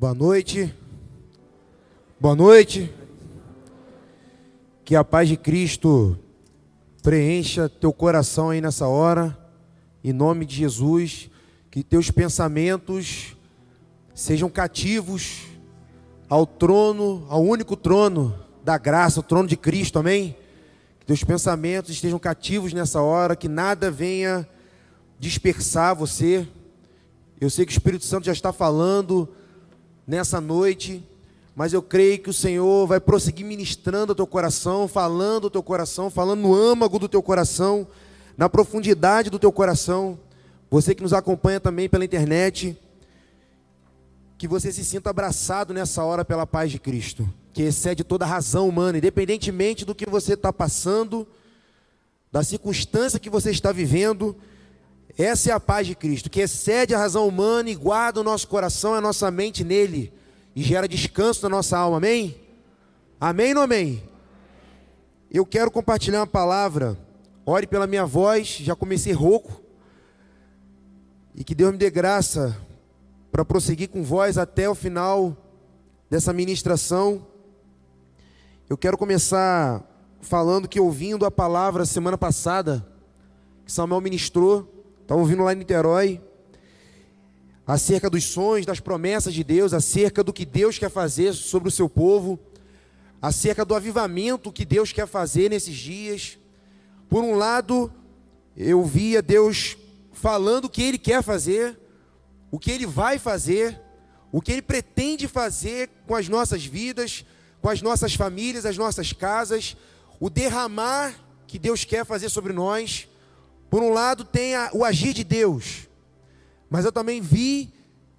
Boa noite. Boa noite. Que a paz de Cristo preencha teu coração aí nessa hora. Em nome de Jesus, que teus pensamentos sejam cativos ao trono, ao único trono da graça, o trono de Cristo. Amém? Que teus pensamentos estejam cativos nessa hora, que nada venha dispersar você. Eu sei que o Espírito Santo já está falando nessa noite, mas eu creio que o Senhor vai prosseguir ministrando o teu coração, falando o teu coração, falando no âmago do teu coração, na profundidade do teu coração. Você que nos acompanha também pela internet, que você se sinta abraçado nessa hora pela paz de Cristo, que excede toda razão humana, independentemente do que você está passando, da circunstância que você está vivendo. Essa é a paz de Cristo, que excede a razão humana e guarda o nosso coração e a nossa mente nele e gera descanso na nossa alma. Amém? Amém ou amém? Eu quero compartilhar uma palavra. Ore pela minha voz, já comecei rouco. E que Deus me dê graça para prosseguir com voz até o final dessa ministração. Eu quero começar falando que ouvindo a palavra semana passada, que Samuel ministrou, Estavam vindo lá em Niterói, acerca dos sonhos, das promessas de Deus, acerca do que Deus quer fazer sobre o seu povo, acerca do avivamento que Deus quer fazer nesses dias. Por um lado, eu via Deus falando o que Ele quer fazer, o que Ele vai fazer, o que Ele pretende fazer com as nossas vidas, com as nossas famílias, as nossas casas, o derramar que Deus quer fazer sobre nós. Por um lado, tem a, o agir de Deus, mas eu também vi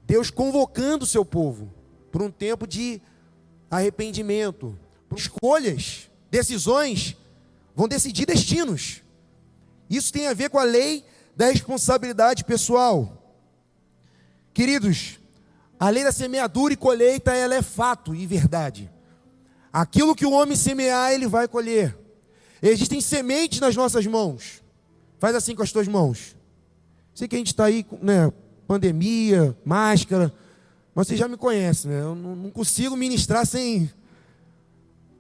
Deus convocando o seu povo por um tempo de arrependimento, escolhas, decisões, vão decidir destinos. Isso tem a ver com a lei da responsabilidade pessoal. Queridos, a lei da semeadura e colheita, ela é fato e verdade. Aquilo que o homem semear, ele vai colher. Existem sementes nas nossas mãos. Faz assim com as tuas mãos. Sei que a gente está aí, né? Pandemia, máscara. Mas você já me conhece, né? Eu não consigo ministrar sem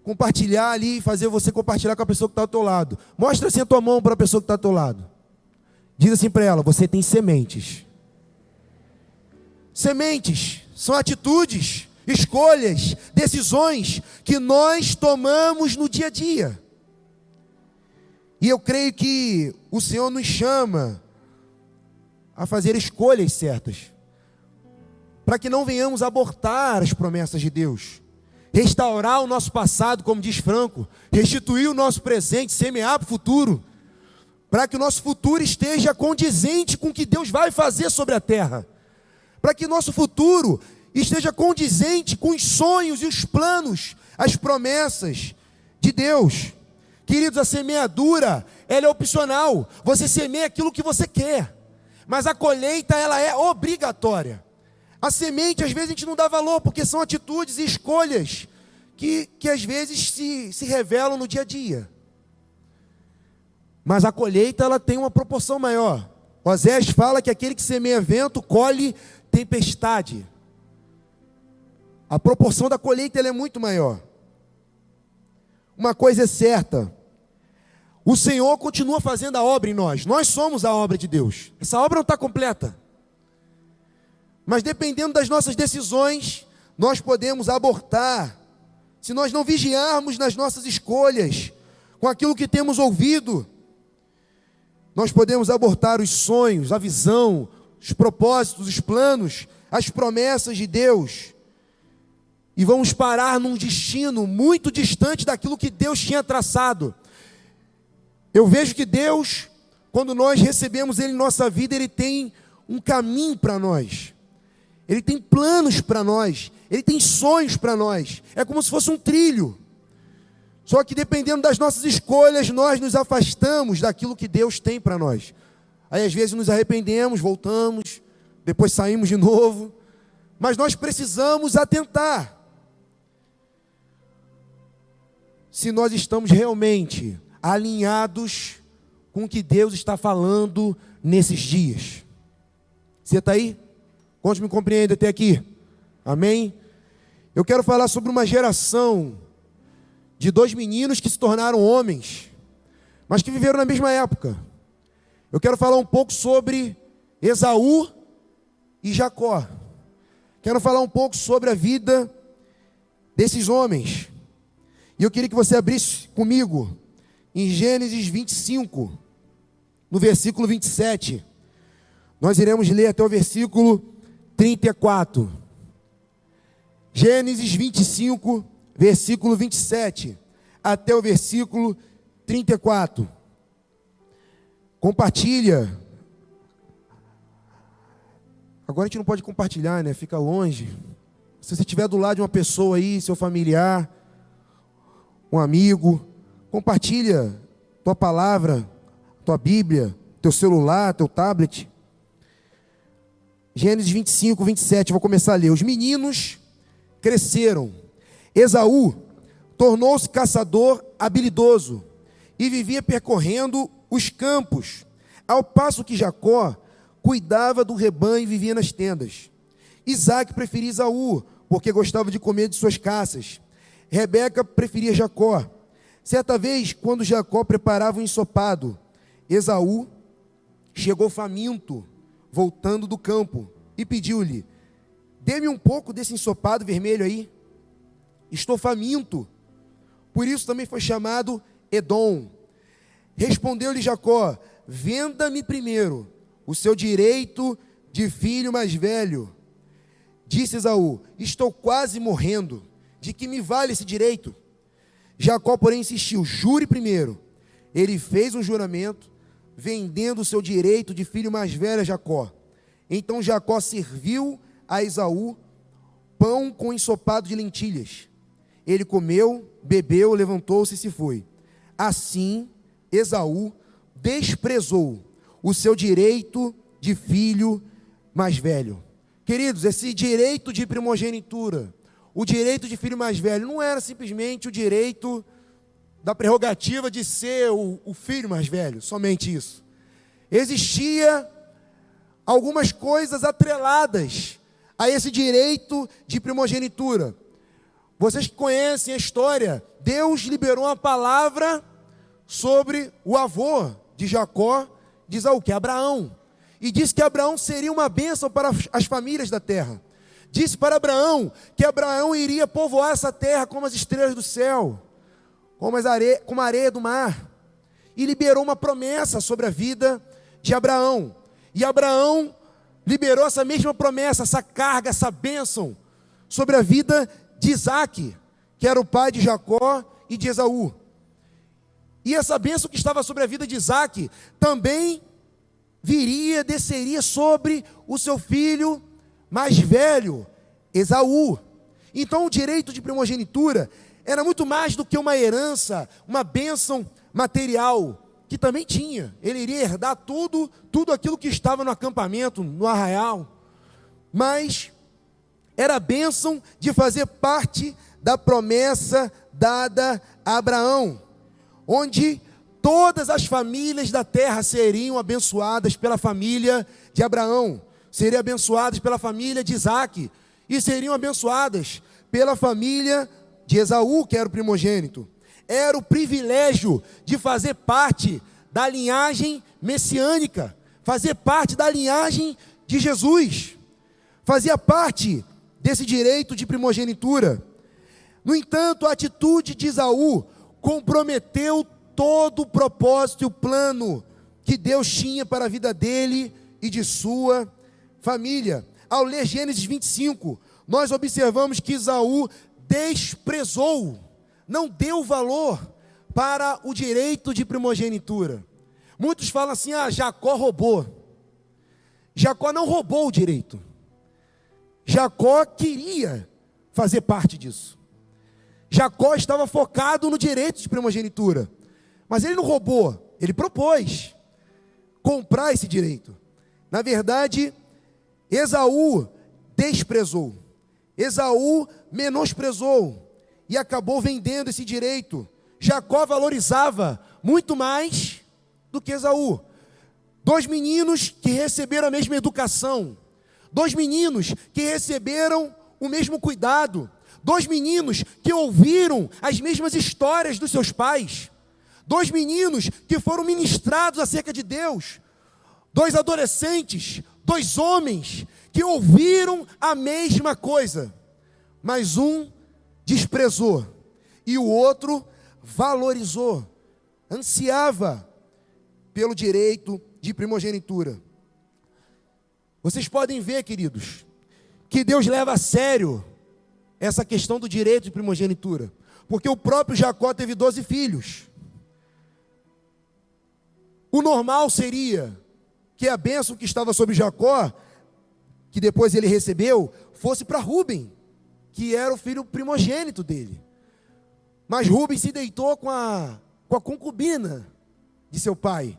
compartilhar ali, fazer você compartilhar com a pessoa que está ao teu lado. Mostra assim a tua mão para a pessoa que está ao teu lado. Diz assim para ela: você tem sementes. Sementes são atitudes, escolhas, decisões que nós tomamos no dia a dia. E eu creio que o Senhor nos chama a fazer escolhas certas, para que não venhamos abortar as promessas de Deus, restaurar o nosso passado, como diz Franco, restituir o nosso presente, semear para o futuro, para que o nosso futuro esteja condizente com o que Deus vai fazer sobre a terra, para que nosso futuro esteja condizente com os sonhos e os planos, as promessas de Deus. Queridos, a semeadura, ela é opcional. Você semeia aquilo que você quer. Mas a colheita, ela é obrigatória. A semente, às vezes, a gente não dá valor, porque são atitudes e escolhas que, que às vezes se, se revelam no dia a dia. Mas a colheita, ela tem uma proporção maior. Osés fala que aquele que semeia vento, colhe tempestade. A proporção da colheita é muito maior. Uma coisa é certa, o Senhor continua fazendo a obra em nós. Nós somos a obra de Deus. Essa obra não está completa. Mas dependendo das nossas decisões, nós podemos abortar. Se nós não vigiarmos nas nossas escolhas, com aquilo que temos ouvido, nós podemos abortar os sonhos, a visão, os propósitos, os planos, as promessas de Deus. E vamos parar num destino muito distante daquilo que Deus tinha traçado. Eu vejo que Deus, quando nós recebemos Ele em nossa vida, Ele tem um caminho para nós, Ele tem planos para nós, Ele tem sonhos para nós, é como se fosse um trilho. Só que dependendo das nossas escolhas, nós nos afastamos daquilo que Deus tem para nós. Aí às vezes nos arrependemos, voltamos, depois saímos de novo, mas nós precisamos atentar. Se nós estamos realmente alinhados com o que Deus está falando nesses dias. Você está aí? Quantos me compreendem até aqui? Amém? Eu quero falar sobre uma geração de dois meninos que se tornaram homens, mas que viveram na mesma época. Eu quero falar um pouco sobre Esaú e Jacó. Quero falar um pouco sobre a vida desses homens. E eu queria que você abrisse comigo em Gênesis 25, no versículo 27. Nós iremos ler até o versículo 34. Gênesis 25, versículo 27, até o versículo 34. Compartilha. Agora a gente não pode compartilhar, né? Fica longe. Se você estiver do lado de uma pessoa aí, seu familiar, um amigo, compartilha tua palavra, tua Bíblia, teu celular, teu tablet. Gênesis 25, 27, vou começar a ler. Os meninos cresceram. Esaú tornou-se caçador habilidoso e vivia percorrendo os campos, ao passo que Jacó cuidava do rebanho e vivia nas tendas. Isaac preferia Esaú, porque gostava de comer de suas caças. Rebeca preferia Jacó. Certa vez, quando Jacó preparava um ensopado, Esaú chegou faminto, voltando do campo, e pediu-lhe: Dê-me um pouco desse ensopado vermelho aí. Estou faminto. Por isso também foi chamado Edom. Respondeu-lhe Jacó: Venda-me primeiro o seu direito de filho mais velho. Disse Esaú: Estou quase morrendo. De que me vale esse direito? Jacó, porém, insistiu: Jure primeiro. Ele fez um juramento, vendendo o seu direito de filho mais velho a Jacó. Então Jacó serviu a Esaú pão com ensopado de lentilhas. Ele comeu, bebeu, levantou-se e se foi. Assim, Esaú desprezou o seu direito de filho mais velho. Queridos, esse direito de primogenitura, o direito de filho mais velho, não era simplesmente o direito da prerrogativa de ser o, o filho mais velho, somente isso. Existia algumas coisas atreladas a esse direito de primogenitura. Vocês que conhecem a história, Deus liberou uma palavra sobre o avô de Jacó, de Isaú, que Abraão. E disse que Abraão seria uma bênção para as famílias da terra. Disse para Abraão que Abraão iria povoar essa terra como as estrelas do céu, como, as areia, como a areia do mar. E liberou uma promessa sobre a vida de Abraão. E Abraão liberou essa mesma promessa, essa carga, essa bênção sobre a vida de Isaac, que era o pai de Jacó e de Esaú. E essa bênção que estava sobre a vida de Isaac também viria, desceria sobre o seu filho mais velho, Esaú. Então o direito de primogenitura era muito mais do que uma herança, uma bênção material que também tinha. Ele iria herdar tudo, tudo aquilo que estava no acampamento, no arraial. Mas era a bênção de fazer parte da promessa dada a Abraão, onde todas as famílias da terra seriam abençoadas pela família de Abraão, seriam abençoadas pela família de Isaac, e seriam abençoadas pela família de Esaú, que era o primogênito era o privilégio de fazer parte da linhagem messiânica, fazer parte da linhagem de Jesus, fazia parte desse direito de primogenitura. No entanto, a atitude de Isaú comprometeu todo o propósito e o plano que Deus tinha para a vida dele e de sua família. Ao ler Gênesis 25, nós observamos que Isaú desprezou não deu valor para o direito de primogenitura. Muitos falam assim: ah, Jacó roubou. Jacó não roubou o direito. Jacó queria fazer parte disso. Jacó estava focado no direito de primogenitura. Mas ele não roubou, ele propôs comprar esse direito. Na verdade, Esaú desprezou. Esaú menosprezou e acabou vendendo esse direito. Jacó valorizava muito mais do que Esaú. Dois meninos que receberam a mesma educação, dois meninos que receberam o mesmo cuidado. Dois meninos que ouviram as mesmas histórias dos seus pais. Dois meninos que foram ministrados acerca de Deus. Dois adolescentes, dois homens que ouviram a mesma coisa, mas um desprezou e o outro valorizou, ansiava pelo direito de primogenitura. Vocês podem ver, queridos, que Deus leva a sério essa questão do direito de primogenitura, porque o próprio Jacó teve 12 filhos. O normal seria que a bênção que estava sobre Jacó, que depois ele recebeu, fosse para Rubem, que era o filho primogênito dele. Mas Rubem se deitou com a, com a concubina de seu pai.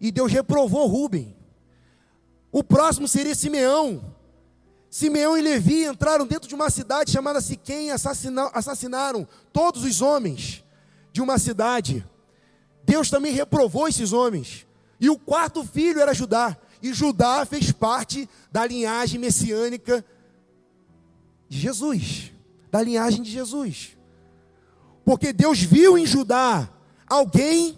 E Deus reprovou Rubem. O próximo seria Simeão. Simeão e Levi entraram dentro de uma cidade chamada Siquém e assassinaram todos os homens de uma cidade. Deus também reprovou esses homens. E o quarto filho era Judá. E Judá fez parte da linhagem messiânica de Jesus, da linhagem de Jesus. Porque Deus viu em Judá alguém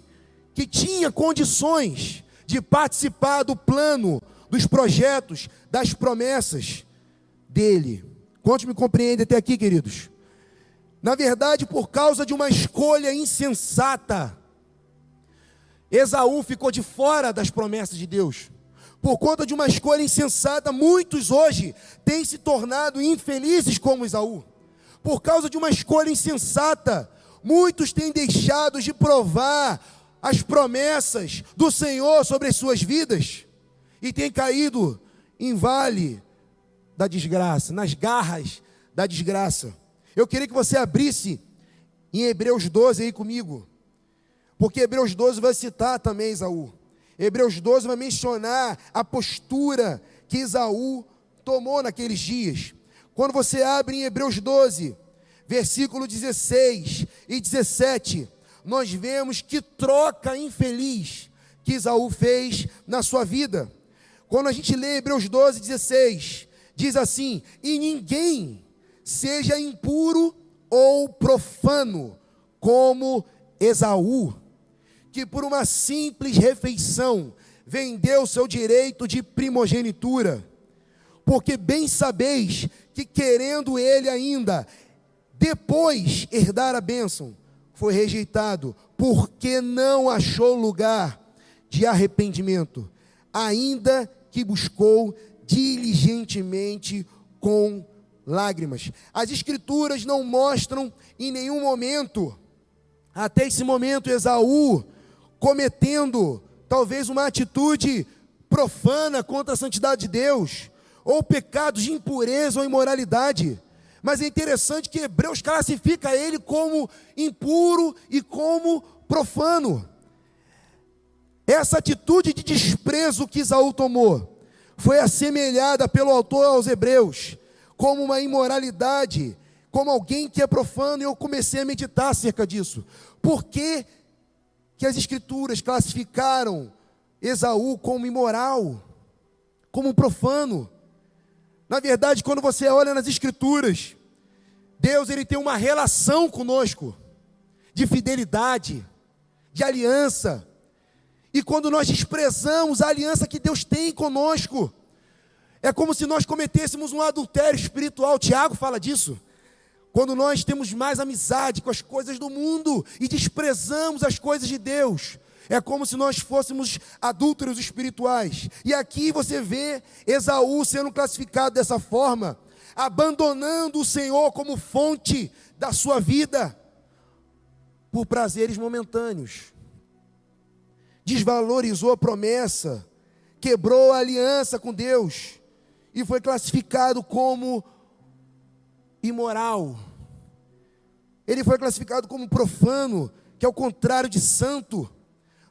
que tinha condições de participar do plano, dos projetos, das promessas dele. Quantos me compreendem até aqui, queridos? Na verdade, por causa de uma escolha insensata, Esaú ficou de fora das promessas de Deus. Por conta de uma escolha insensata, muitos hoje têm se tornado infelizes como Esaú. Por causa de uma escolha insensata, muitos têm deixado de provar as promessas do Senhor sobre as suas vidas e têm caído em vale da desgraça, nas garras da desgraça. Eu queria que você abrisse em Hebreus 12 aí comigo. Porque Hebreus 12 vai citar também Esaú. Hebreus 12 vai mencionar a postura que Esaú tomou naqueles dias. Quando você abre em Hebreus 12, versículo 16 e 17, nós vemos que troca infeliz que Esaú fez na sua vida. Quando a gente lê Hebreus 12, 16, diz assim: E ninguém seja impuro ou profano, como Esaú que por uma simples refeição vendeu seu direito de primogenitura. Porque bem sabeis que, querendo ele ainda depois herdar a bênção, foi rejeitado, porque não achou lugar de arrependimento, ainda que buscou diligentemente com lágrimas. As Escrituras não mostram em nenhum momento, até esse momento, Esaú cometendo talvez uma atitude profana contra a santidade de Deus, ou pecados de impureza ou imoralidade. Mas é interessante que Hebreus classifica ele como impuro e como profano. Essa atitude de desprezo que Isaú tomou foi assemelhada pelo autor aos Hebreus como uma imoralidade, como alguém que é profano, e eu comecei a meditar acerca disso. Por que que as Escrituras classificaram Esaú como imoral, como profano. Na verdade, quando você olha nas Escrituras, Deus ele tem uma relação conosco de fidelidade, de aliança. E quando nós desprezamos a aliança que Deus tem conosco, é como se nós cometêssemos um adultério espiritual. Tiago fala disso. Quando nós temos mais amizade com as coisas do mundo e desprezamos as coisas de Deus, é como se nós fôssemos adúlteros espirituais. E aqui você vê Esaú sendo classificado dessa forma, abandonando o Senhor como fonte da sua vida por prazeres momentâneos. Desvalorizou a promessa, quebrou a aliança com Deus e foi classificado como imoral. Ele foi classificado como profano, que é o contrário de santo.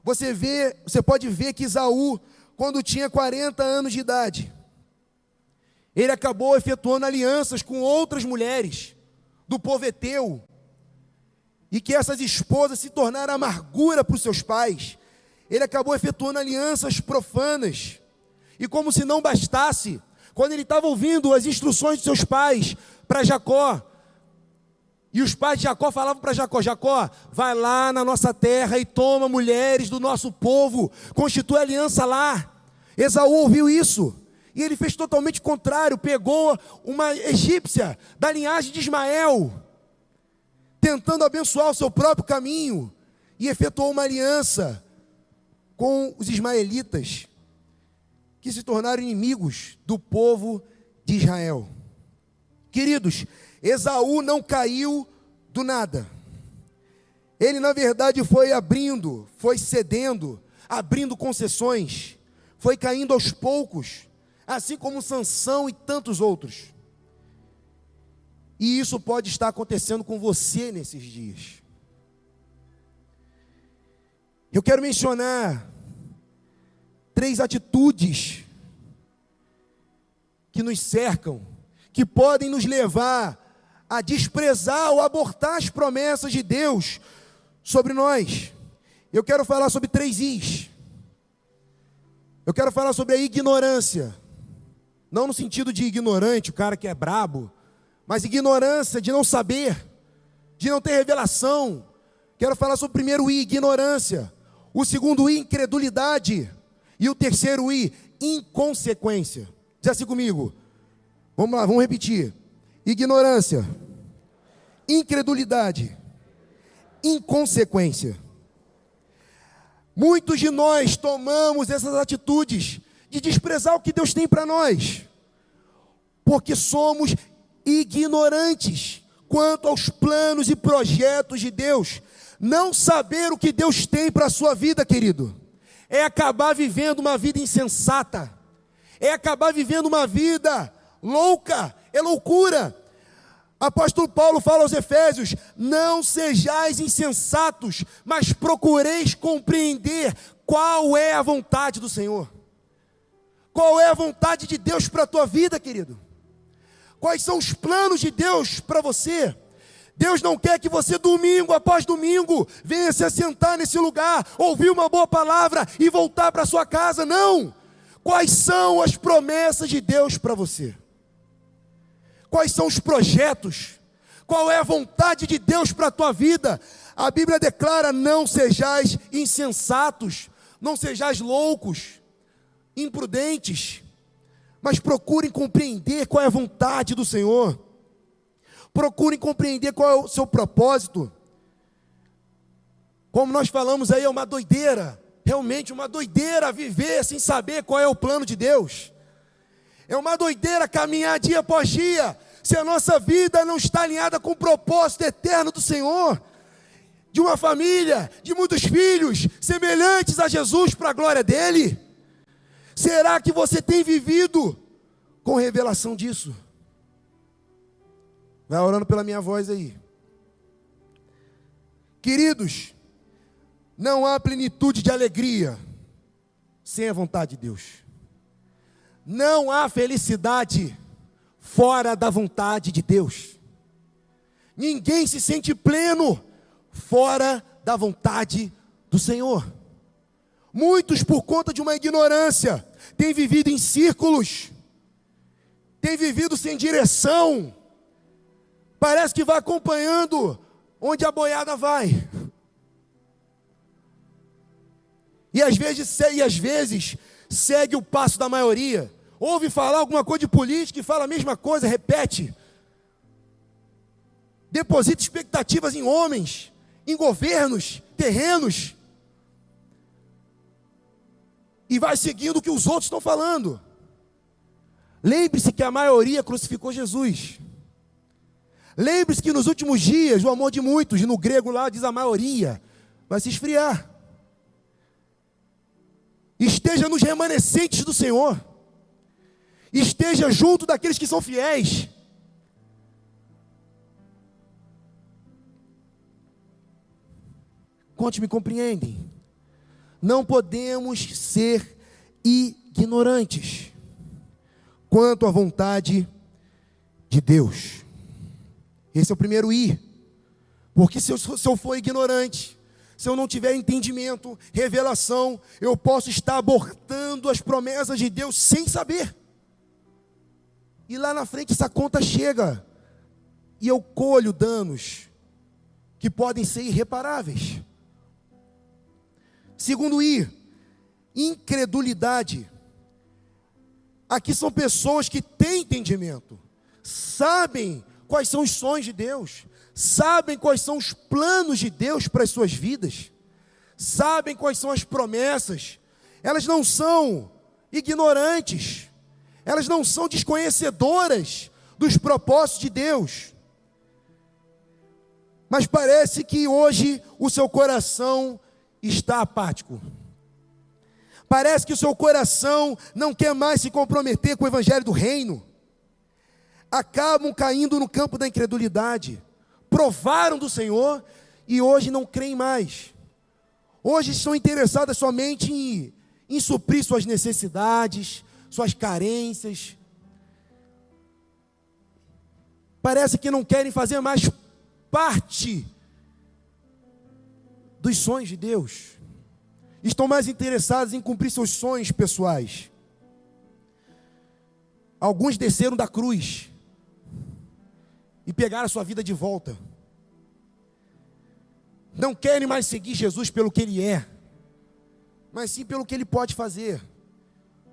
Você vê, você pode ver que Isaú, quando tinha 40 anos de idade, ele acabou efetuando alianças com outras mulheres do povo eteu, e que essas esposas se tornaram amargura para os seus pais. Ele acabou efetuando alianças profanas, e como se não bastasse, quando ele estava ouvindo as instruções de seus pais para Jacó. E os pais de Jacó falavam para Jacó: Jacó, vai lá na nossa terra e toma mulheres do nosso povo, constitui aliança lá. Esaú ouviu isso. E ele fez totalmente contrário, pegou uma egípcia da linhagem de Ismael, tentando abençoar o seu próprio caminho, e efetuou uma aliança com os ismaelitas, que se tornaram inimigos do povo de Israel. Queridos, Esaú não caiu do nada. Ele, na verdade, foi abrindo, foi cedendo, abrindo concessões, foi caindo aos poucos, assim como Sansão e tantos outros. E isso pode estar acontecendo com você nesses dias. Eu quero mencionar três atitudes que nos cercam, que podem nos levar a desprezar ou abortar as promessas de Deus sobre nós. Eu quero falar sobre três Is. Eu quero falar sobre a ignorância. Não no sentido de ignorante, o cara que é brabo, mas ignorância de não saber, de não ter revelação. Quero falar sobre o primeiro I, ignorância. O segundo I, incredulidade. E o terceiro I, inconsequência. Diz assim comigo. Vamos lá, vamos repetir. Ignorância, incredulidade, inconsequência. Muitos de nós tomamos essas atitudes de desprezar o que Deus tem para nós, porque somos ignorantes quanto aos planos e projetos de Deus. Não saber o que Deus tem para a sua vida, querido, é acabar vivendo uma vida insensata, é acabar vivendo uma vida louca, é loucura. Apóstolo Paulo fala aos Efésios: Não sejais insensatos, mas procureis compreender qual é a vontade do Senhor. Qual é a vontade de Deus para a tua vida, querido? Quais são os planos de Deus para você? Deus não quer que você, domingo após domingo, venha se assentar nesse lugar, ouvir uma boa palavra e voltar para sua casa. Não! Quais são as promessas de Deus para você? Quais são os projetos? Qual é a vontade de Deus para a tua vida? A Bíblia declara: não sejais insensatos, não sejais loucos, imprudentes, mas procurem compreender qual é a vontade do Senhor. Procurem compreender qual é o seu propósito. Como nós falamos aí, é uma doideira, realmente uma doideira viver sem saber qual é o plano de Deus. É uma doideira caminhar dia após dia, se a nossa vida não está alinhada com o propósito eterno do Senhor, de uma família, de muitos filhos, semelhantes a Jesus para a glória dele. Será que você tem vivido com revelação disso? Vai orando pela minha voz aí. Queridos, não há plenitude de alegria sem a vontade de Deus. Não há felicidade fora da vontade de Deus. Ninguém se sente pleno fora da vontade do Senhor. Muitos, por conta de uma ignorância, têm vivido em círculos, têm vivido sem direção. Parece que vai acompanhando onde a boiada vai. E às vezes, e às vezes segue o passo da maioria. Ouve falar alguma coisa de política e fala a mesma coisa, repete. Deposita expectativas em homens, em governos, terrenos. E vai seguindo o que os outros estão falando. Lembre-se que a maioria crucificou Jesus. Lembre-se que nos últimos dias, o amor de muitos, no grego lá diz a maioria, vai se esfriar esteja nos remanescentes do Senhor, esteja junto daqueles que são fiéis. Quantos me compreendem? Não podemos ser ignorantes quanto à vontade de Deus. Esse é o primeiro I. Porque se eu, se eu for ignorante, se eu não tiver entendimento, revelação, eu posso estar abortando as promessas de Deus sem saber. e lá na frente essa conta chega e eu colho danos que podem ser irreparáveis. Segundo I, incredulidade. Aqui são pessoas que têm entendimento, sabem quais são os sonhos de Deus, sabem quais são os planos de Deus para as suas vidas, sabem quais são as promessas, elas não são ignorantes, elas não são desconhecedoras dos propósitos de Deus. Mas parece que hoje o seu coração está apático. Parece que o seu coração não quer mais se comprometer com o evangelho do reino. Acabam caindo no campo da incredulidade. Provaram do Senhor e hoje não creem mais. Hoje estão interessadas somente em, em suprir suas necessidades, suas carências. Parece que não querem fazer mais parte dos sonhos de Deus. Estão mais interessados em cumprir seus sonhos pessoais. Alguns desceram da cruz e pegaram a sua vida de volta. Não querem mais seguir Jesus pelo que ele é, mas sim pelo que ele pode fazer.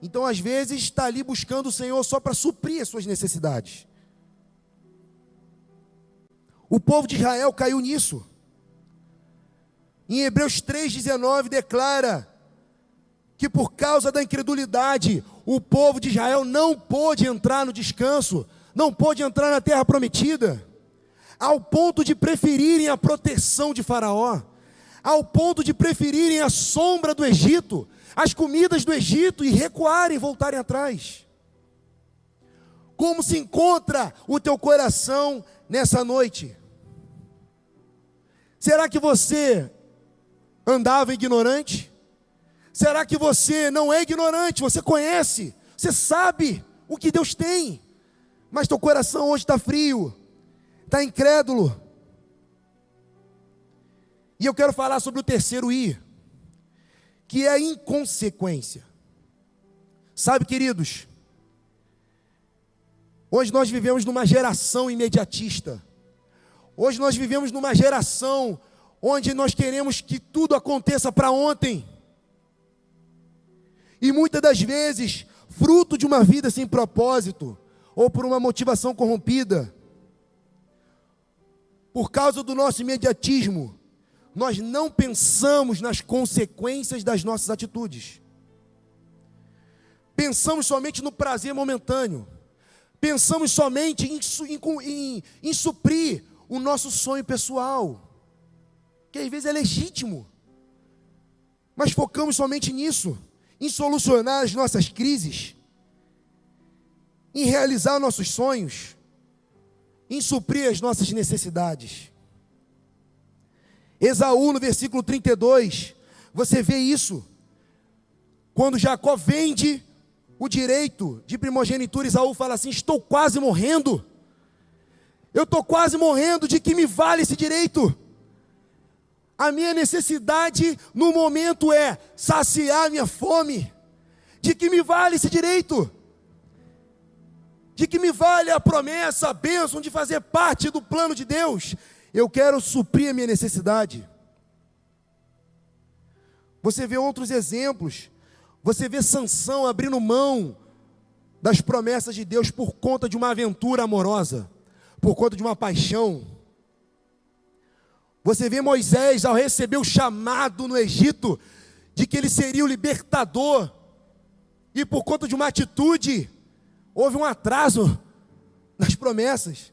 Então, às vezes, está ali buscando o Senhor só para suprir as suas necessidades. O povo de Israel caiu nisso. Em Hebreus 3,19 declara que por causa da incredulidade, o povo de Israel não pôde entrar no descanso, não pôde entrar na terra prometida, ao ponto de preferirem a proteção de Faraó, ao ponto de preferirem a sombra do Egito, as comidas do Egito e recuarem, voltarem atrás. Como se encontra o teu coração nessa noite? Será que você andava ignorante? Será que você não é ignorante? Você conhece, você sabe o que Deus tem, mas teu coração hoje está frio, está incrédulo. E eu quero falar sobre o terceiro I que é a inconsequência. Sabe, queridos, hoje nós vivemos numa geração imediatista. Hoje nós vivemos numa geração onde nós queremos que tudo aconteça para ontem. E muitas das vezes, fruto de uma vida sem propósito, ou por uma motivação corrompida, por causa do nosso imediatismo, nós não pensamos nas consequências das nossas atitudes. Pensamos somente no prazer momentâneo. Pensamos somente em, em, em, em suprir o nosso sonho pessoal, que às vezes é legítimo, mas focamos somente nisso, em solucionar as nossas crises, em realizar nossos sonhos, em suprir as nossas necessidades. Esaú, no versículo 32, você vê isso. Quando Jacó vende o direito de primogenitura, Esaú fala assim: Estou quase morrendo. Eu estou quase morrendo, de que me vale esse direito? A minha necessidade no momento é saciar minha fome. De que me vale esse direito? De que me vale a promessa, a bênção de fazer parte do plano de Deus? Eu quero suprir a minha necessidade. Você vê outros exemplos. Você vê Sansão abrindo mão das promessas de Deus por conta de uma aventura amorosa, por conta de uma paixão. Você vê Moisés ao receber o chamado no Egito de que ele seria o libertador, e por conta de uma atitude, houve um atraso nas promessas.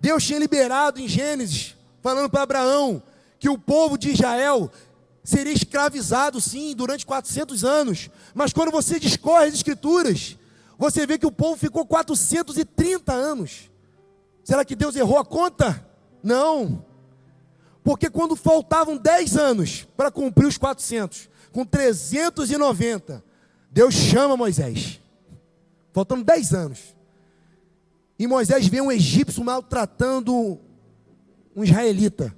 Deus tinha liberado em Gênesis, falando para Abraão, que o povo de Israel seria escravizado, sim, durante 400 anos. Mas quando você discorre as Escrituras, você vê que o povo ficou 430 anos. Será que Deus errou a conta? Não. Porque quando faltavam 10 anos para cumprir os 400, com 390, Deus chama Moisés. Faltando 10 anos. E Moisés vê um egípcio maltratando um israelita.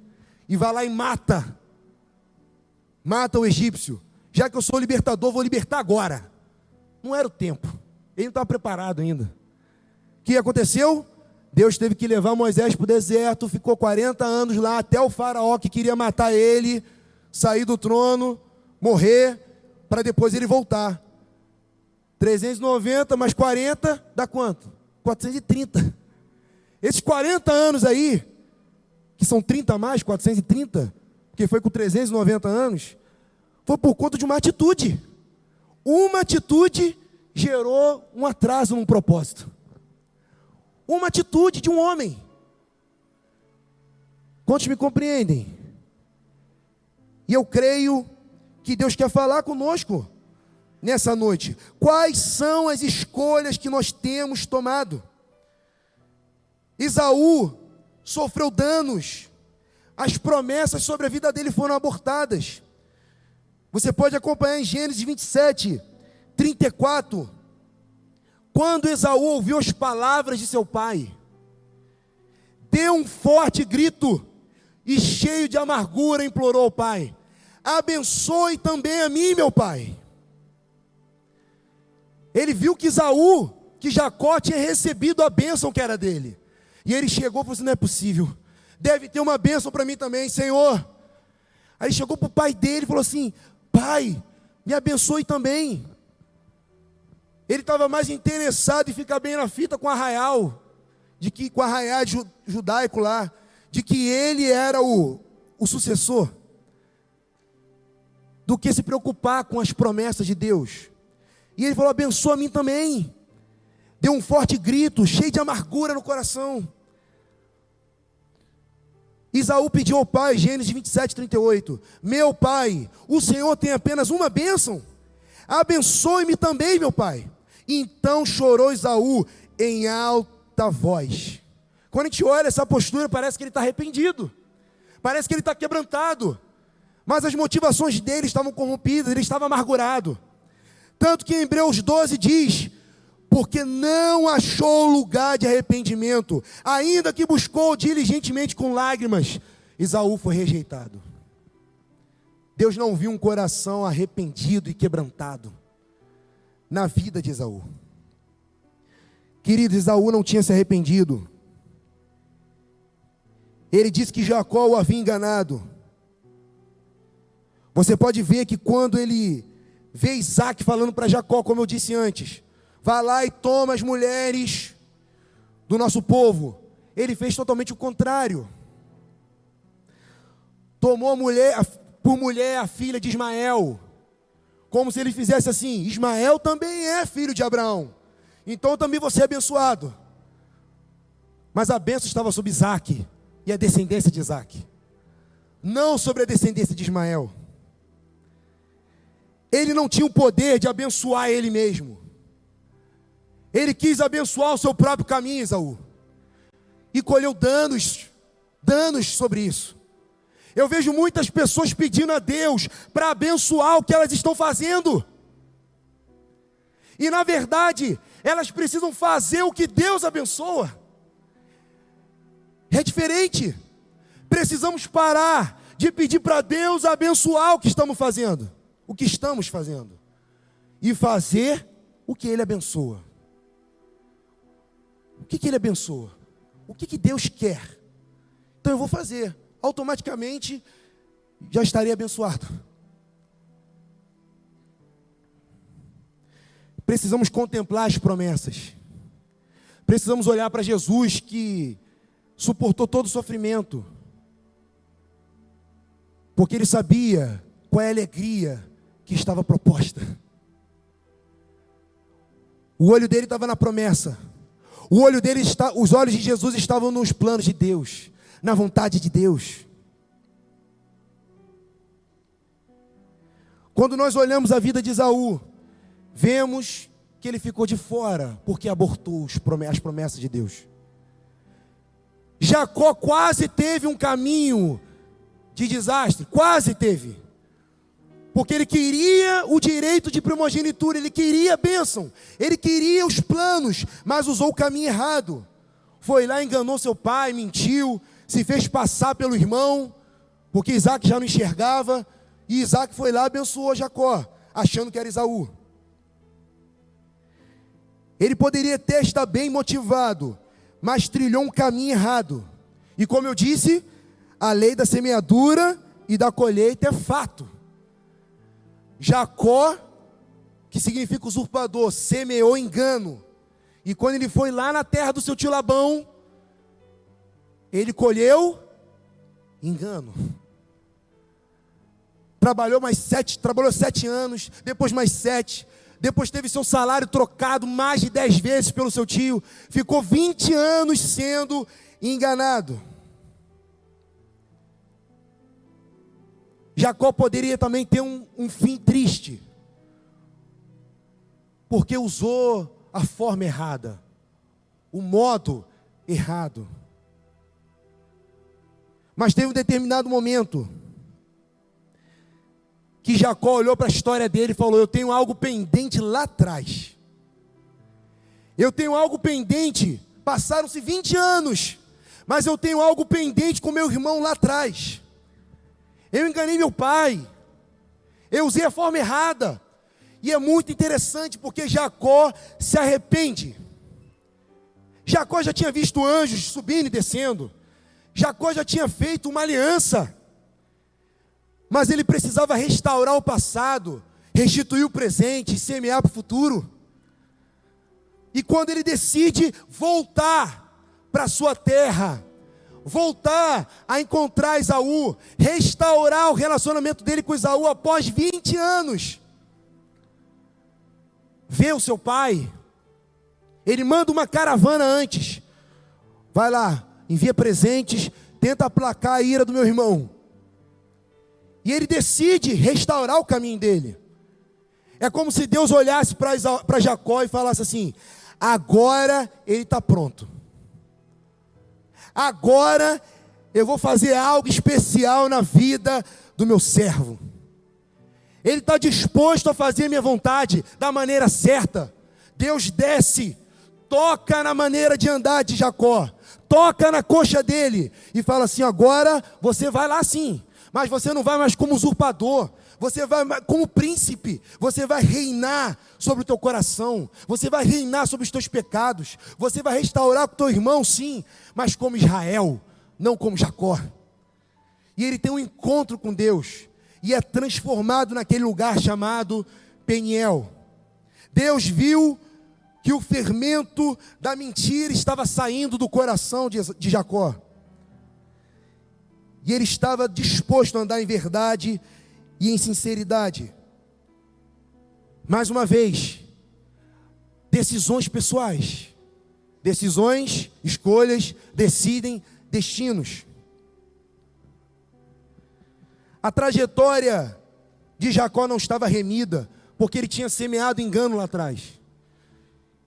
E vai lá e mata. Mata o egípcio. Já que eu sou libertador, vou libertar agora. Não era o tempo. Ele não estava preparado ainda. O que aconteceu? Deus teve que levar Moisés para o deserto, ficou 40 anos lá, até o faraó que queria matar ele, sair do trono, morrer, para depois ele voltar. 390 mais 40 dá quanto? 430. Esses 40 anos aí, que são 30 a mais, 430, que foi com 390 anos, foi por conta de uma atitude. Uma atitude gerou um atraso num propósito. Uma atitude de um homem. Quantos me compreendem? E eu creio que Deus quer falar conosco nessa noite. Quais são as escolhas que nós temos tomado? Isaú sofreu danos, as promessas sobre a vida dele foram abortadas. Você pode acompanhar em Gênesis 27, 34. Quando Esaú ouviu as palavras de seu pai, deu um forte grito e, cheio de amargura, implorou ao pai: Abençoe também a mim, meu pai. Ele viu que Esaú, que Jacó tinha recebido a bênção que era dele. E ele chegou e falou assim: Não é possível, deve ter uma bênção para mim também, Senhor. Aí chegou para o pai dele e falou assim: Pai, me abençoe também. Ele estava mais interessado em ficar bem na fita com arraial, de que com arraial judaico lá, de que ele era o, o sucessor, do que se preocupar com as promessas de Deus. E ele falou: abençoa a mim também. Deu um forte grito, cheio de amargura no coração. Isaú pediu ao pai, Gênesis 27, 38: Meu pai, o Senhor tem apenas uma bênção. Abençoe-me também, meu pai. Então chorou Isaú em alta voz. Quando a gente olha essa postura, parece que ele está arrependido, parece que ele está quebrantado, mas as motivações dele estavam corrompidas, ele estava amargurado. Tanto que em Hebreus 12 diz: porque não achou lugar de arrependimento, ainda que buscou diligentemente com lágrimas, Isaú foi rejeitado. Deus não viu um coração arrependido e quebrantado na vida de Esaú. Querido, Esaú não tinha se arrependido. Ele disse que Jacó o havia enganado. Você pode ver que quando ele vê Isaac falando para Jacó, como eu disse antes, vá lá e toma as mulheres do nosso povo. Ele fez totalmente o contrário. Tomou mulher, por mulher a filha de Ismael como se ele fizesse assim: Ismael também é filho de Abraão, então também você é abençoado. Mas a bênção estava sobre Isaac e a descendência de Isaac, não sobre a descendência de Ismael. Ele não tinha o poder de abençoar ele mesmo. Ele quis abençoar o seu próprio caminho, Esaú. E colheu danos, danos sobre isso. Eu vejo muitas pessoas pedindo a Deus para abençoar o que elas estão fazendo. E na verdade, elas precisam fazer o que Deus abençoa. É diferente. Precisamos parar de pedir para Deus abençoar o que estamos fazendo, o que estamos fazendo, e fazer o que Ele abençoa. O que, que Ele abençoa? O que, que Deus quer? Então eu vou fazer automaticamente já estaria abençoado. Precisamos contemplar as promessas. Precisamos olhar para Jesus que suportou todo o sofrimento. Porque ele sabia qual é a alegria que estava proposta. O olho dele estava na promessa. O olho dele está, os olhos de Jesus estavam nos planos de Deus na vontade de Deus. Quando nós olhamos a vida de Isaú, vemos que ele ficou de fora porque abortou as promessas de Deus. Jacó quase teve um caminho de desastre, quase teve. Porque ele queria o direito de primogenitura, ele queria a bênção, ele queria os planos, mas usou o caminho errado. Foi lá, enganou seu pai, mentiu, se fez passar pelo irmão, porque Isaac já não enxergava, e Isaac foi lá abençoou Jacó, achando que era Isaú. Ele poderia até estar bem motivado, mas trilhou um caminho errado. E como eu disse, a lei da semeadura e da colheita é fato. Jacó, que significa usurpador, semeou engano. E quando ele foi lá na terra do seu tio Labão, ele colheu engano. Trabalhou mais sete, trabalhou sete anos, depois mais sete, depois teve seu salário trocado mais de dez vezes pelo seu tio, ficou 20 anos sendo enganado. Jacó poderia também ter um, um fim triste, porque usou a forma errada, o modo errado. Mas teve um determinado momento que Jacó olhou para a história dele e falou: Eu tenho algo pendente lá atrás. Eu tenho algo pendente. Passaram-se 20 anos, mas eu tenho algo pendente com meu irmão lá atrás. Eu enganei meu pai. Eu usei a forma errada. E é muito interessante porque Jacó se arrepende. Jacó já tinha visto anjos subindo e descendo. Jacó já tinha feito uma aliança. Mas ele precisava restaurar o passado, restituir o presente semear para o futuro. E quando ele decide voltar para sua terra, voltar a encontrar Isaú, restaurar o relacionamento dele com Isaú após 20 anos. Vê o seu pai, ele manda uma caravana antes, vai lá, envia presentes, tenta aplacar a ira do meu irmão. E ele decide restaurar o caminho dele. É como se Deus olhasse para Jacó e falasse assim: agora ele está pronto agora eu vou fazer algo especial na vida do meu servo. Ele está disposto a fazer a minha vontade da maneira certa. Deus desce, toca na maneira de andar de Jacó, toca na coxa dele e fala assim: agora você vai lá sim, mas você não vai mais como usurpador, você vai como príncipe, você vai reinar sobre o teu coração, você vai reinar sobre os teus pecados, você vai restaurar com o teu irmão, sim, mas como Israel, não como Jacó. E ele tem um encontro com Deus e é transformado naquele lugar chamado Peniel. Deus viu que o fermento da mentira estava saindo do coração de, de Jacó. E ele estava disposto a andar em verdade e em sinceridade. Mais uma vez, decisões pessoais. Decisões, escolhas, decidem destinos. A trajetória de Jacó não estava remida, porque ele tinha semeado engano lá atrás.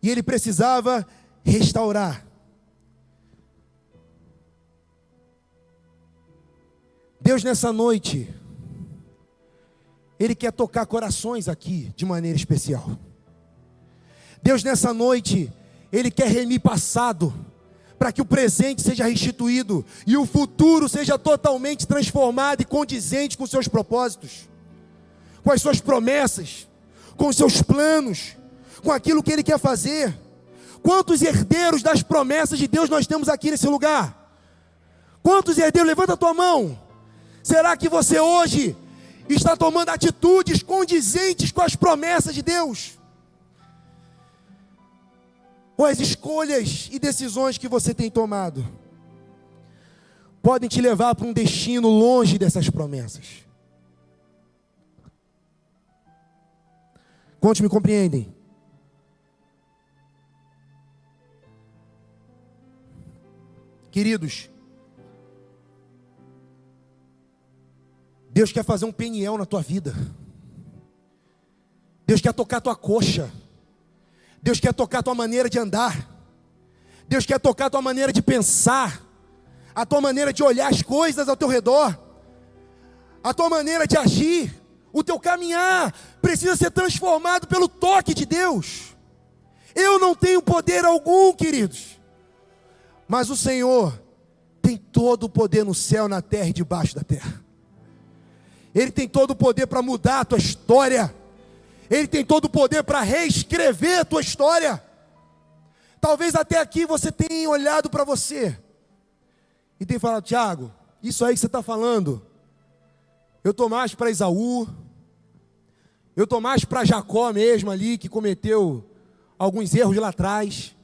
E ele precisava restaurar. Deus, nessa noite, ele quer tocar corações aqui de maneira especial. Deus, nessa noite, Ele quer remir passado, para que o presente seja restituído e o futuro seja totalmente transformado e condizente com seus propósitos, com as suas promessas, com os seus planos, com aquilo que Ele quer fazer. Quantos herdeiros das promessas de Deus nós temos aqui nesse lugar? Quantos herdeiros? Levanta a tua mão. Será que você hoje está tomando atitudes condizentes com as promessas de Deus? Ou as escolhas e decisões que você tem tomado podem te levar para um destino longe dessas promessas? Quantos me compreendem? Queridos, Deus quer fazer um peniel na tua vida. Deus quer tocar tua coxa. Deus quer tocar tua maneira de andar. Deus quer tocar tua maneira de pensar. A tua maneira de olhar as coisas ao teu redor. A tua maneira de agir. O teu caminhar precisa ser transformado pelo toque de Deus. Eu não tenho poder algum, queridos. Mas o Senhor tem todo o poder no céu, na terra e debaixo da terra. Ele tem todo o poder para mudar a tua história. Ele tem todo o poder para reescrever a tua história. Talvez até aqui você tenha olhado para você e tenha falado: Tiago, isso aí que você está falando, eu estou mais para Isaú, eu estou mais para Jacó mesmo ali, que cometeu alguns erros lá atrás.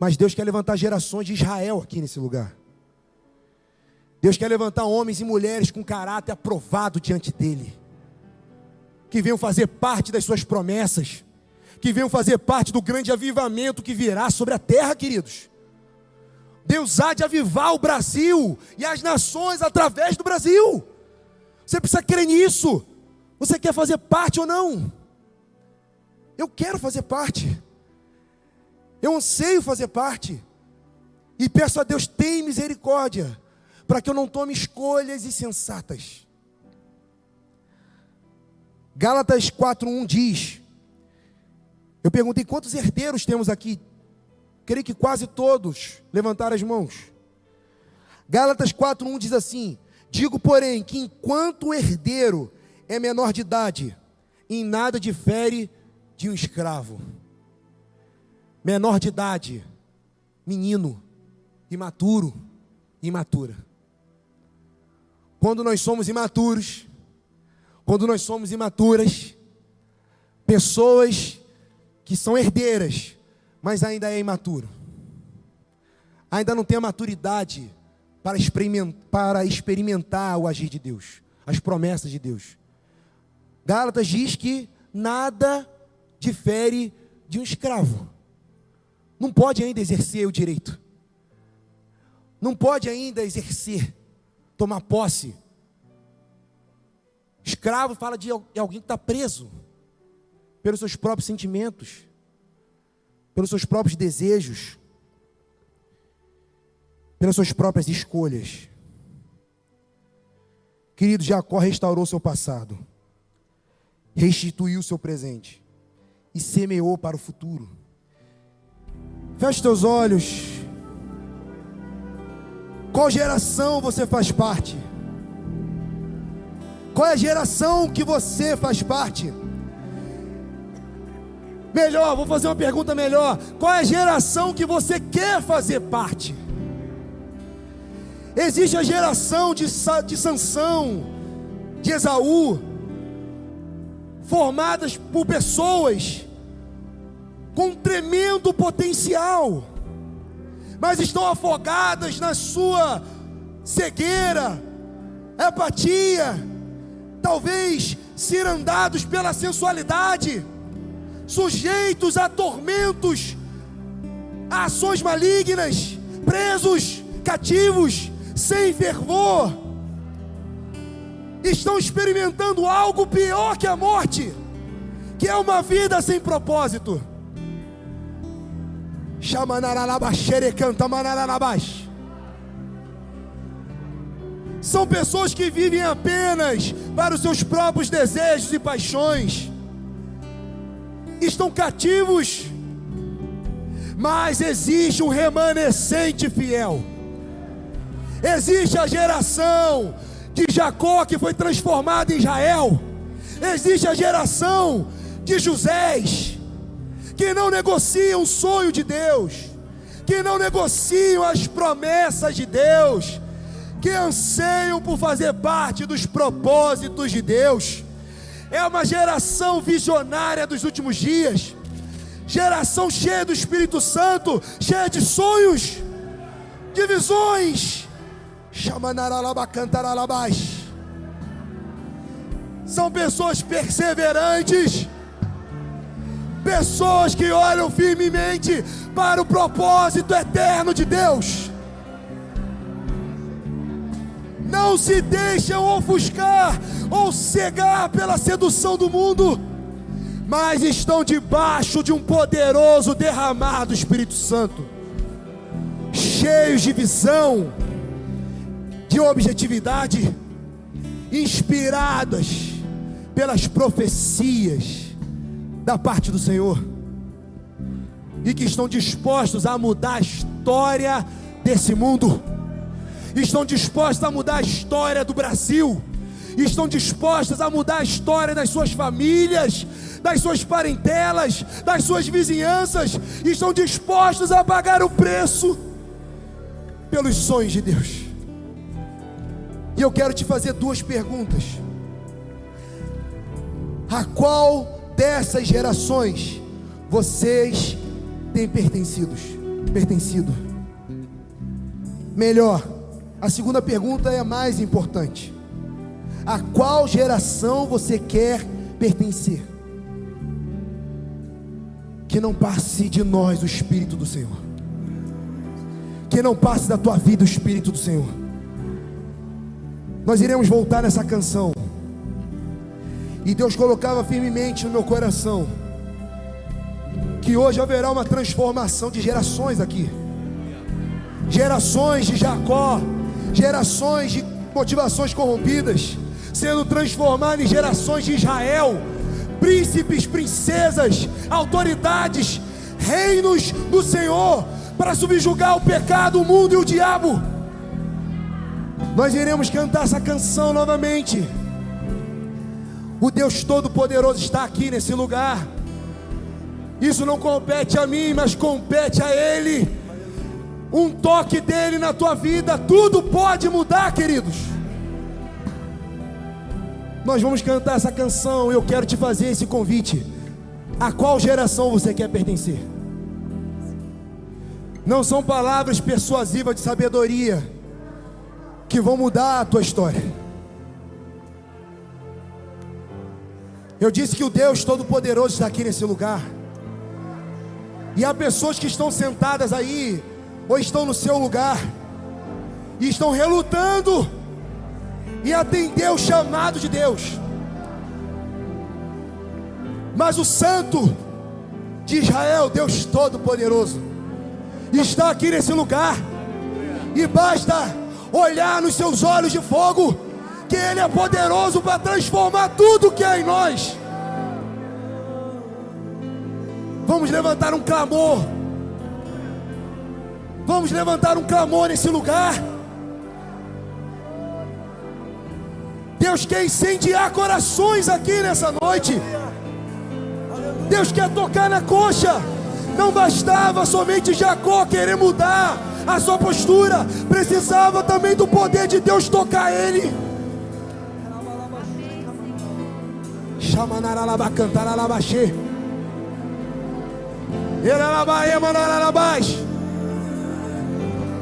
Mas Deus quer levantar gerações de Israel aqui nesse lugar. Deus quer levantar homens e mulheres com caráter aprovado diante dEle, que venham fazer parte das Suas promessas, que venham fazer parte do grande avivamento que virá sobre a terra, queridos. Deus há de avivar o Brasil e as nações através do Brasil. Você precisa crer nisso. Você quer fazer parte ou não? Eu quero fazer parte. Eu anseio fazer parte. E peço a Deus, tem misericórdia, para que eu não tome escolhas insensatas. Gálatas 4:1 diz: Eu perguntei quantos herdeiros temos aqui? Creio que quase todos levantaram as mãos. Gálatas 4:1 diz assim: Digo, porém, que enquanto o herdeiro é menor de idade, em nada difere de um escravo. Menor de idade, menino, imaturo, imatura. Quando nós somos imaturos, quando nós somos imaturas, pessoas que são herdeiras, mas ainda é imaturo, ainda não tem a maturidade para experimentar, para experimentar o agir de Deus, as promessas de Deus. Gálatas diz que nada difere de um escravo. Não pode ainda exercer o direito. Não pode ainda exercer, tomar posse. Escravo fala de alguém que está preso pelos seus próprios sentimentos, pelos seus próprios desejos pelas suas próprias escolhas. Querido, Jacó restaurou seu passado, restituiu seu presente e semeou para o futuro. Feche teus olhos. Qual geração você faz parte? Qual é a geração que você faz parte? Melhor, vou fazer uma pergunta melhor. Qual é a geração que você quer fazer parte? Existe a geração de, de Sansão, de Esaú, formadas por pessoas com tremendo potencial, mas estão afogadas na sua cegueira, apatia, talvez cirandados pela sensualidade, sujeitos a tormentos, a ações malignas, presos, cativos, sem fervor, estão experimentando algo pior que a morte, que é uma vida sem propósito. São pessoas que vivem apenas para os seus próprios desejos e paixões. Estão cativos, mas existe um remanescente fiel Existe a geração de Jacó que foi transformada em Israel. Existe a geração de Josés que não negociam o sonho de Deus, que não negociam as promessas de Deus, que anseiam por fazer parte dos propósitos de Deus. É uma geração visionária dos últimos dias, geração cheia do Espírito Santo, cheia de sonhos, de visões são pessoas perseverantes, pessoas que olham firmemente para o propósito eterno de Deus. Não se deixam ofuscar ou cegar pela sedução do mundo, mas estão debaixo de um poderoso derramado Espírito Santo, cheios de visão de objetividade, inspiradas pelas profecias da parte do Senhor, e que estão dispostos a mudar a história desse mundo, estão dispostos a mudar a história do Brasil, estão dispostos a mudar a história das suas famílias, das suas parentelas, das suas vizinhanças, estão dispostos a pagar o preço pelos sonhos de Deus. E eu quero te fazer duas perguntas. A qual dessas gerações vocês têm pertencidos? Pertencido. Melhor, a segunda pergunta é a mais importante. A qual geração você quer pertencer? Que não passe de nós o Espírito do Senhor. Que não passe da tua vida o Espírito do Senhor. Nós iremos voltar nessa canção. E Deus colocava firmemente no meu coração que hoje haverá uma transformação de gerações aqui. Gerações de Jacó, gerações de motivações corrompidas, sendo transformadas em gerações de Israel, príncipes, princesas, autoridades, reinos do Senhor, para subjugar o pecado, o mundo e o diabo. Nós iremos cantar essa canção novamente. O Deus Todo-Poderoso está aqui nesse lugar. Isso não compete a mim, mas compete a Ele. Um toque dele na tua vida, tudo pode mudar, queridos. Nós vamos cantar essa canção. Eu quero te fazer esse convite. A qual geração você quer pertencer? Não são palavras persuasivas de sabedoria que vão mudar a tua história. Eu disse que o Deus Todo-Poderoso está aqui nesse lugar. E há pessoas que estão sentadas aí, ou estão no seu lugar, e estão relutando em atender o chamado de Deus. Mas o Santo de Israel, Deus Todo-Poderoso, está aqui nesse lugar, e basta olhar nos seus olhos de fogo que Ele é poderoso para transformar tudo que é em nós. Vamos levantar um clamor. Vamos levantar um clamor nesse lugar. Deus quer incendiar corações aqui nessa noite. Deus quer tocar na coxa. Não bastava somente Jacó querer mudar a sua postura, precisava também do poder de Deus tocar ele.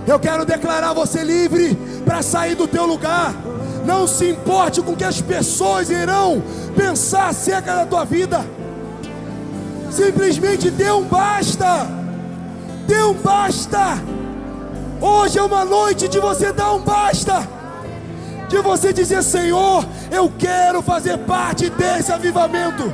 Eu quero declarar você livre para sair do teu lugar. Não se importe com que as pessoas irão pensar acerca da tua vida. Simplesmente dê um basta. Dê um basta. Hoje é uma noite de você dar um basta de você dizer: Senhor, eu quero fazer parte desse avivamento.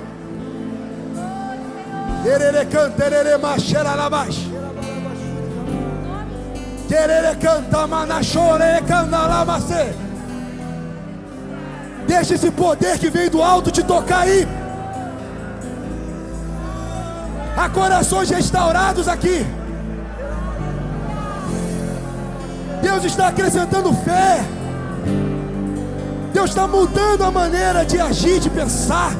Deixa esse poder que vem do alto te tocar aí. Há corações restaurados aqui. Deus está acrescentando fé. Deus está mudando a maneira de agir, de pensar.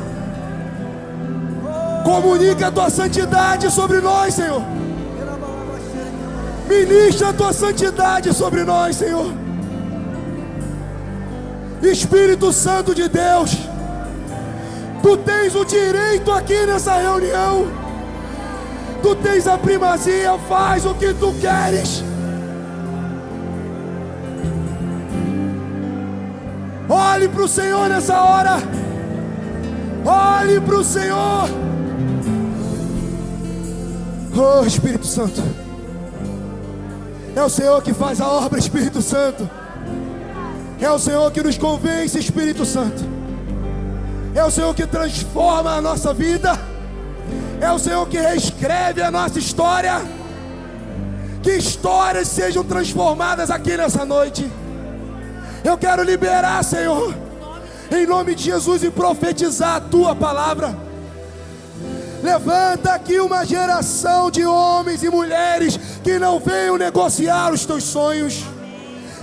Comunica a tua santidade sobre nós, Senhor. Ministra a tua santidade sobre nós, Senhor. Espírito Santo de Deus, tu tens o direito aqui nessa reunião. Tu tens a primazia, faz o que tu queres. Olhe para o Senhor nessa hora. Olhe para o Senhor. Oh Espírito Santo. É o Senhor que faz a obra, Espírito Santo. É o Senhor que nos convence, Espírito Santo. É o Senhor que transforma a nossa vida. É o Senhor que reescreve a nossa história. Que histórias sejam transformadas aqui nessa noite. Eu quero liberar, Senhor, em nome de Jesus e profetizar a tua palavra. Levanta aqui uma geração de homens e mulheres que não venham negociar os teus sonhos,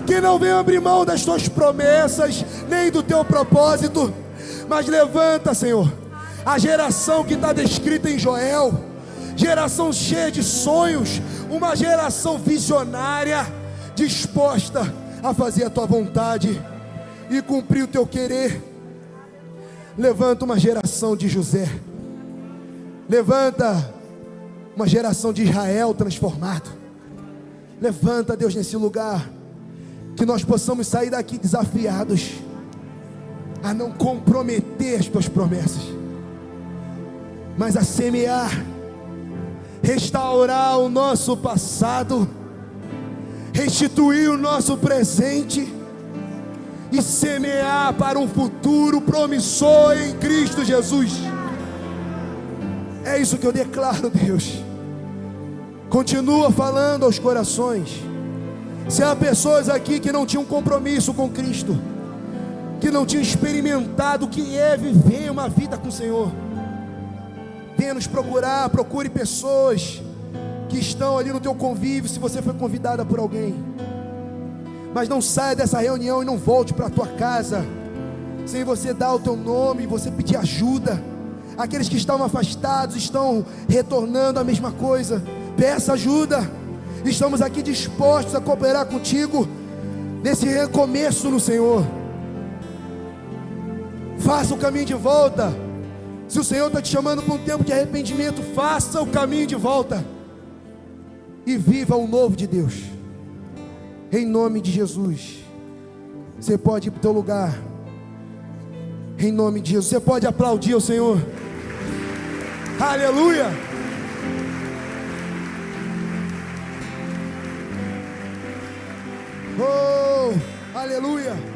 que não venham abrir mão das tuas promessas, nem do teu propósito, mas levanta, Senhor, a geração que está descrita em Joel, geração cheia de sonhos, uma geração visionária, disposta a fazer a tua vontade e cumprir o teu querer. Levanta uma geração de José, levanta uma geração de Israel transformado. Levanta, Deus, nesse lugar, que nós possamos sair daqui desafiados a não comprometer as tuas promessas, mas a semear, restaurar o nosso passado, restituir o nosso presente e semear para um futuro promissor em Cristo Jesus. É isso que eu declaro, Deus. Continua falando aos corações. Se há pessoas aqui que não tinham compromisso com Cristo, que não tinham experimentado o que é viver uma vida com o Senhor, venha nos procurar, procure pessoas que estão ali no teu convívio, se você foi convidada por alguém. Mas não saia dessa reunião e não volte para a tua casa sem você dar o teu nome você pedir ajuda. Aqueles que estão afastados estão retornando a mesma coisa. Peça ajuda. Estamos aqui dispostos a cooperar contigo nesse recomeço no Senhor. Faça o caminho de volta. Se o Senhor está te chamando para um tempo de arrependimento, faça o caminho de volta e viva o novo de Deus. Em nome de Jesus. Você pode ir para o teu lugar. Em nome de Jesus. Você pode aplaudir o Senhor. Aleluia. Oh, aleluia.